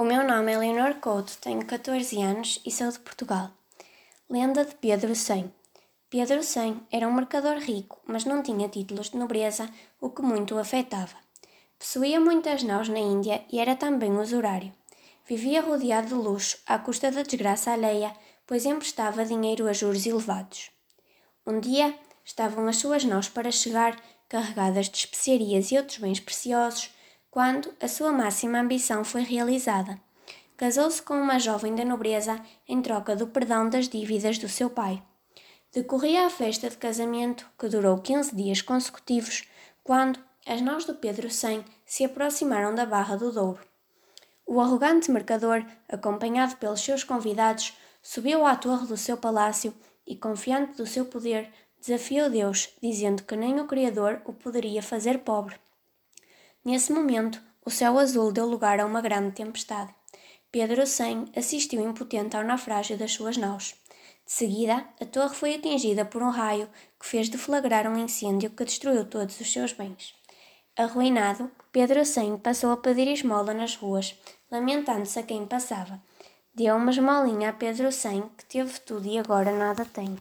O meu nome é Leonor Couto, tenho 14 anos e sou de Portugal. Lenda de Pedro Sem. Pedro Sem era um mercador rico, mas não tinha títulos de nobreza, o que muito o afetava. Possuía muitas naus na Índia e era também usurário. Vivia rodeado de luxo, à custa da desgraça alheia, pois emprestava dinheiro a juros elevados. Um dia, estavam as suas naus para chegar, carregadas de especiarias e outros bens preciosos, quando a sua máxima ambição foi realizada. Casou-se com uma jovem da nobreza em troca do perdão das dívidas do seu pai. Decorria a festa de casamento, que durou 15 dias consecutivos, quando as nós do Pedro Sem se aproximaram da Barra do Douro. O arrogante mercador, acompanhado pelos seus convidados, subiu à torre do seu palácio e, confiante do seu poder, desafiou Deus, dizendo que nem o Criador o poderia fazer pobre. Nesse momento, o céu azul deu lugar a uma grande tempestade. Pedro Sem assistiu impotente ao naufrágio das suas naus. De seguida, a torre foi atingida por um raio que fez deflagrar um incêndio que destruiu todos os seus bens. Arruinado, Pedro Sem passou a pedir esmola nas ruas, lamentando-se a quem passava. Deu uma esmolinha a Pedro Sem, que teve tudo e agora nada tem.